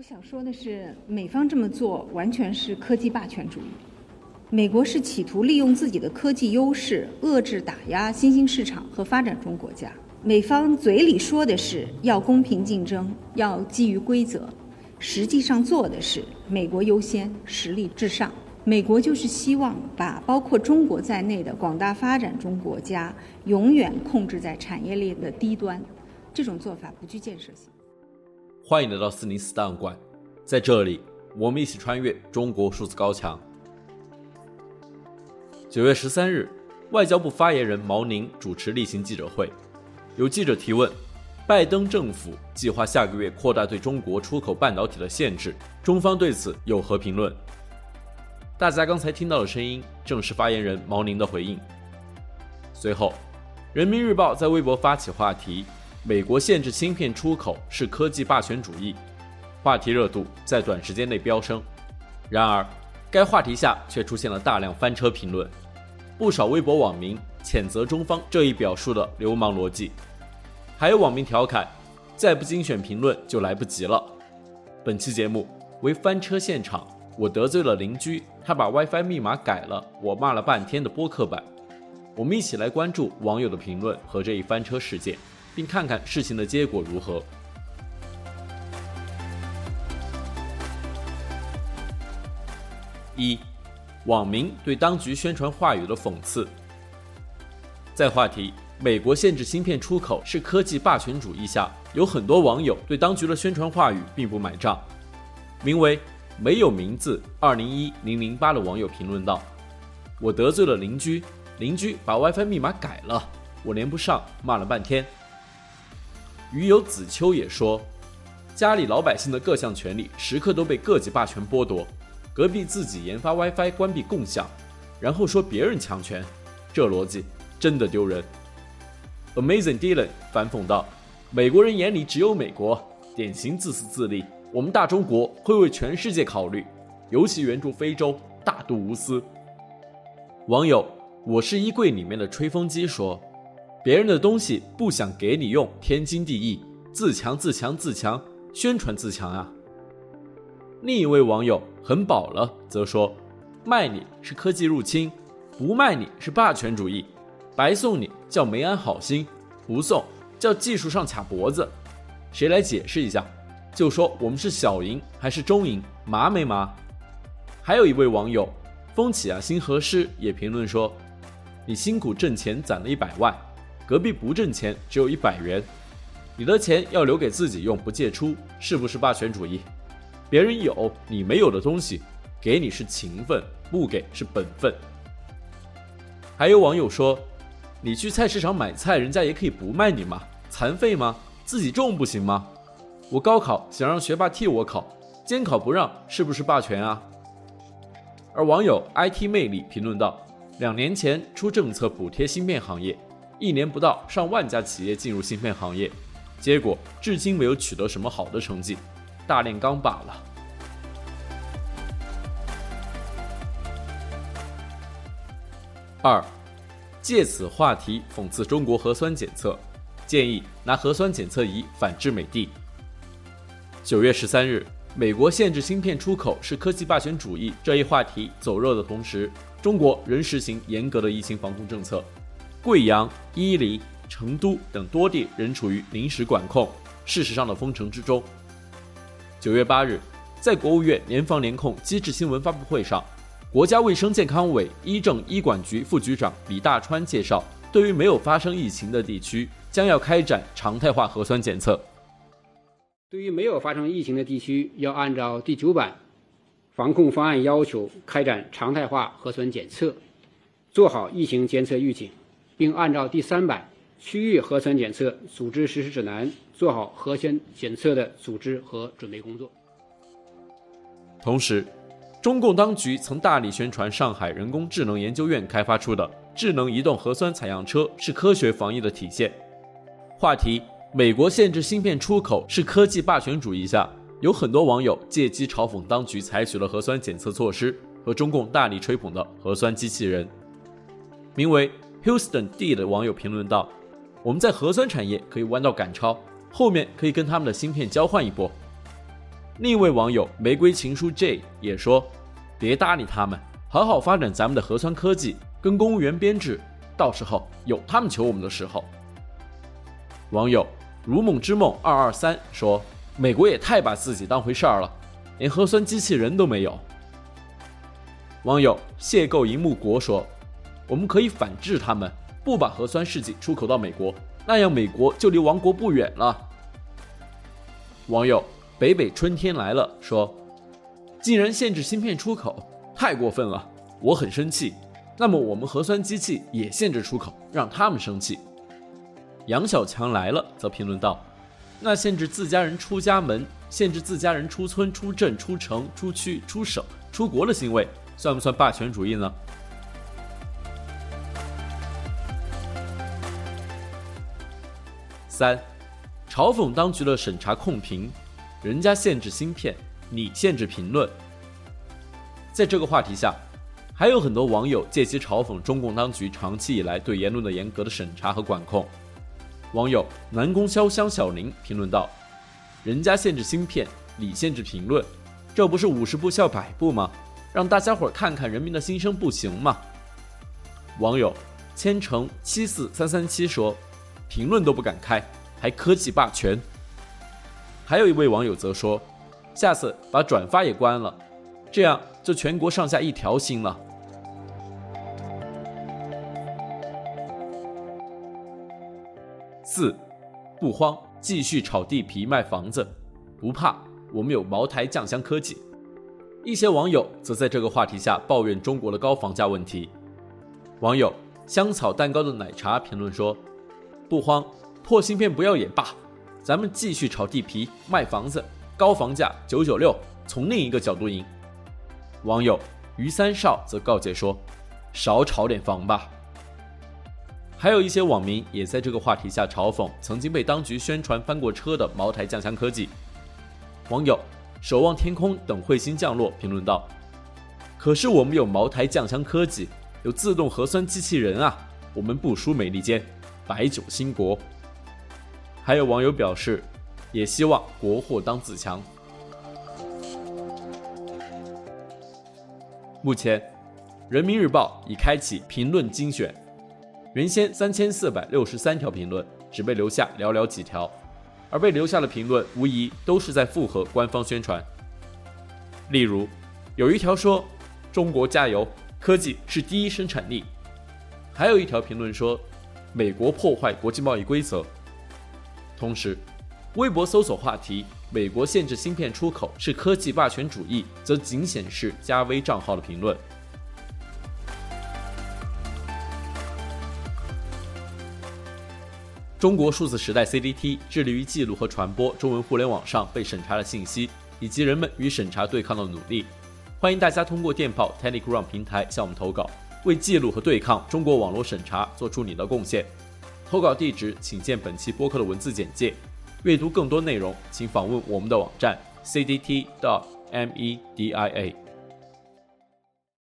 我想说的是，美方这么做完全是科技霸权主义。美国是企图利用自己的科技优势，遏制打压新兴市场和发展中国家。美方嘴里说的是要公平竞争，要基于规则，实际上做的是美国优先，实力至上。美国就是希望把包括中国在内的广大发展中国家永远控制在产业链的低端。这种做法不具建设性。欢迎来到四零四档案馆，在这里，我们一起穿越中国数字高墙。九月十三日，外交部发言人毛宁主持例行记者会，有记者提问：拜登政府计划下个月扩大对中国出口半导体的限制，中方对此有何评论？大家刚才听到的声音正是发言人毛宁的回应。随后，人民日报在微博发起话题：“美国限制芯片出口是科技霸权主义”，话题热度在短时间内飙升。然而，该话题下却出现了大量翻车评论，不少微博网民谴责中方这一表述的流氓逻辑，还有网民调侃：“再不精选评论就来不及了。”本期节目为翻车现场，我得罪了邻居，他把 WiFi 密码改了，我骂了半天的播客版。我们一起来关注网友的评论和这一翻车事件，并看看事情的结果如何。一，网民对当局宣传话语的讽刺。在话题“美国限制芯片出口是科技霸权主义”下，有很多网友对当局的宣传话语并不买账。名为“没有名字二零一零零八”的网友评论道：“我得罪了邻居，邻居把 WiFi 密码改了，我连不上，骂了半天。”鱼友子秋也说：“家里老百姓的各项权利时刻都被各级霸权剥夺。”隔壁自己研发 WiFi 关闭共享，然后说别人强权，这逻辑真的丢人。Amazing Dylan 反讽道：“美国人眼里只有美国，典型自私自利。我们大中国会为全世界考虑，尤其援助非洲，大度无私。”网友我是衣柜里面的吹风机说：“别人的东西不想给你用，天经地义，自强自强自强，宣传自强啊。”另一位网友很饱了，则说：“卖你是科技入侵，不卖你是霸权主义，白送你叫没安好心，不送叫技术上卡脖子。谁来解释一下？就说我们是小赢还是中赢，麻没麻？”还有一位网友风起啊，星河师也评论说：“你辛苦挣钱攒了一百万，隔壁不挣钱只有一百元，你的钱要留给自己用，不借出，是不是霸权主义？”别人有你没有的东西，给你是情分，不给是本分。还有网友说：“你去菜市场买菜，人家也可以不卖你吗？残废吗？自己种不行吗？我高考想让学霸替我考，监考不让，是不是霸权啊？”而网友 IT 魅力评论道：“两年前出政策补贴芯片行业，一年不到上万家企业进入芯片行业，结果至今没有取得什么好的成绩。”大炼钢罢了。二，借此话题讽刺中国核酸检测，建议拿核酸检测仪反制美帝。九月十三日，美国限制芯片出口是科技霸权主义这一话题走热的同时，中国仍实行严格的疫情防控政策，贵阳、伊犁、成都等多地仍处于临时管控，事实上的封城之中。九月八日，在国务院联防联控机制新闻发布会上，国家卫生健康委医政医管局副局长李大川介绍，对于没有发生疫情的地区，将要开展常态化核酸检测。对于没有发生疫情的地区，要按照第九版防控方案要求开展常态化核酸检测，做好疫情监测预警，并按照第三版区域核酸检测组织实施指南。做好核酸检测的组织和准备工作。同时，中共当局曾大力宣传上海人工智能研究院开发出的智能移动核酸采样车是科学防疫的体现。话题：美国限制芯片出口是科技霸权主义下，有很多网友借机嘲讽当局采取了核酸检测措施和中共大力吹捧的核酸机器人。名为 Houston D 的网友评论道：“我们在核酸产业可以弯道赶超。”后面可以跟他们的芯片交换一波。另一位网友玫瑰情书 J 也说：“别搭理他们，好好发展咱们的核酸科技跟公务员编制，到时候有他们求我们的时候。”网友如梦之梦二二三说：“美国也太把自己当回事儿了，连核酸机器人都没有。”网友邂逅萤幕国说：“我们可以反制他们，不把核酸试剂出口到美国，那样美国就离亡国不远了。”网友。北北春天来了，说：“竟然限制芯片出口，太过分了，我很生气。那么我们核酸机器也限制出口，让他们生气。”杨小强来了，则评论道：“那限制自家人出家门，限制自家人出村、出镇、出城、出区、出省、出国的行为，算不算霸权主义呢？”三，嘲讽当局的审查控评。人家限制芯片，你限制评论。在这个话题下，还有很多网友借机嘲讽中共当局长期以来对言论的严格的审查和管控。网友南宫潇湘小林评论道：“人家限制芯片，你限制评论，这不是五十步笑百步吗？让大家伙看看人民的心声不行吗？”网友千城七四三三七说：“评论都不敢开，还科技霸权。”还有一位网友则说：“下次把转发也关了，这样就全国上下一条心了。”四，不慌，继续炒地皮卖房子，不怕，我们有茅台酱香科技。一些网友则在这个话题下抱怨中国的高房价问题。网友香草蛋糕的奶茶评论说：“不慌，破芯片不要也罢。”咱们继续炒地皮卖房子，高房价九九六，从另一个角度赢。网友于三少则告诫说：“少炒点房吧。”还有一些网民也在这个话题下嘲讽曾经被当局宣传翻过车的茅台酱香科技。网友守望天空等彗星降落评论道：“可是我们有茅台酱香科技，有自动核酸机器人啊，我们不输美利坚，白酒兴国。”还有网友表示，也希望国货当自强。目前，《人民日报》已开启评论精选，原先三千四百六十三条评论，只被留下寥寥几条，而被留下的评论无疑都是在附和官方宣传。例如，有一条说：“中国加油，科技是第一生产力。”还有一条评论说：“美国破坏国际贸易规则。”同时，微博搜索话题“美国限制芯片出口是科技霸权主义”，则仅显示加微账号的评论。中国数字时代 CDT 致力于记录和传播中文互联网上被审查的信息，以及人们与审查对抗的努力。欢迎大家通过电报 Telegram 平台向我们投稿，为记录和对抗中国网络审查做出你的贡献。投稿地址请见本期播客的文字简介。阅读更多内容，请访问我们的网站 cdt.media。